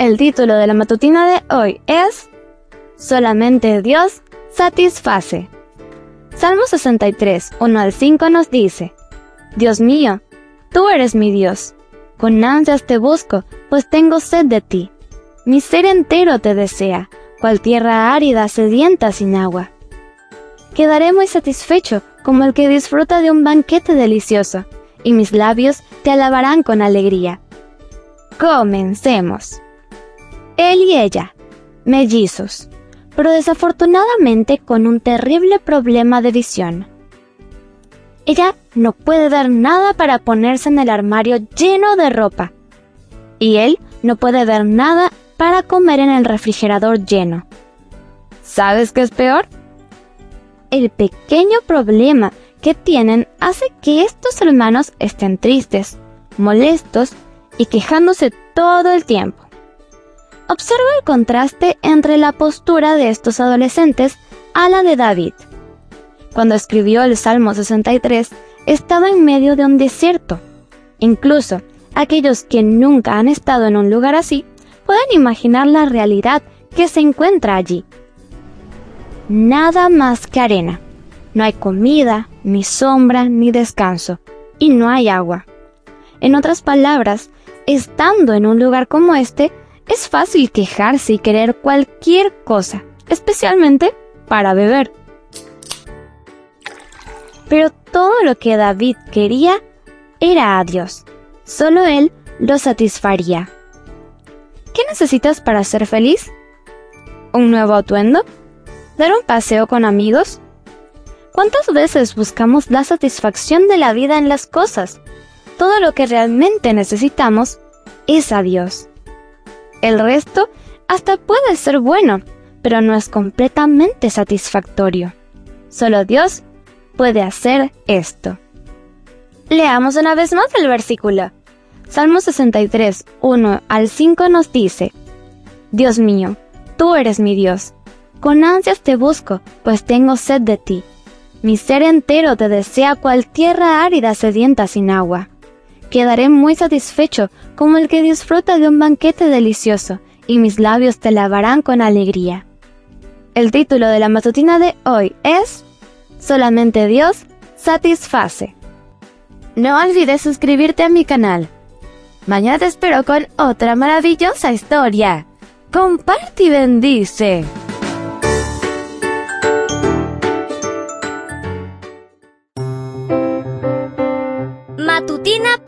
El título de la matutina de hoy es Solamente Dios satisface. Salmo 63, 1 al 5 nos dice, Dios mío, tú eres mi Dios. Con ansias te busco, pues tengo sed de ti. Mi ser entero te desea, cual tierra árida sedienta sin agua. Quedaré muy satisfecho como el que disfruta de un banquete delicioso, y mis labios te alabarán con alegría. Comencemos. Él y ella, mellizos, pero desafortunadamente con un terrible problema de visión. Ella no puede ver nada para ponerse en el armario lleno de ropa, y él no puede ver nada para comer en el refrigerador lleno. ¿Sabes qué es peor? El pequeño problema que tienen hace que estos hermanos estén tristes, molestos y quejándose todo el tiempo. Observa el contraste entre la postura de estos adolescentes a la de David. Cuando escribió el Salmo 63, estaba en medio de un desierto. Incluso aquellos que nunca han estado en un lugar así pueden imaginar la realidad que se encuentra allí. Nada más que arena. No hay comida, ni sombra, ni descanso, y no hay agua. En otras palabras, estando en un lugar como este, es fácil quejarse y querer cualquier cosa, especialmente para beber. Pero todo lo que David quería era a Dios. Solo Él lo satisfaría. ¿Qué necesitas para ser feliz? ¿Un nuevo atuendo? ¿Dar un paseo con amigos? ¿Cuántas veces buscamos la satisfacción de la vida en las cosas? Todo lo que realmente necesitamos es a Dios. El resto hasta puede ser bueno, pero no es completamente satisfactorio. Solo Dios puede hacer esto. Leamos una vez más el versículo. Salmo 63, 1 al 5 nos dice, Dios mío, tú eres mi Dios. Con ansias te busco, pues tengo sed de ti. Mi ser entero te desea cual tierra árida sedienta sin agua. Quedaré muy satisfecho como el que disfruta de un banquete delicioso, y mis labios te lavarán con alegría. El título de la matutina de hoy es Solamente Dios satisface. No olvides suscribirte a mi canal. Mañana te espero con otra maravillosa historia. Comparte y bendice.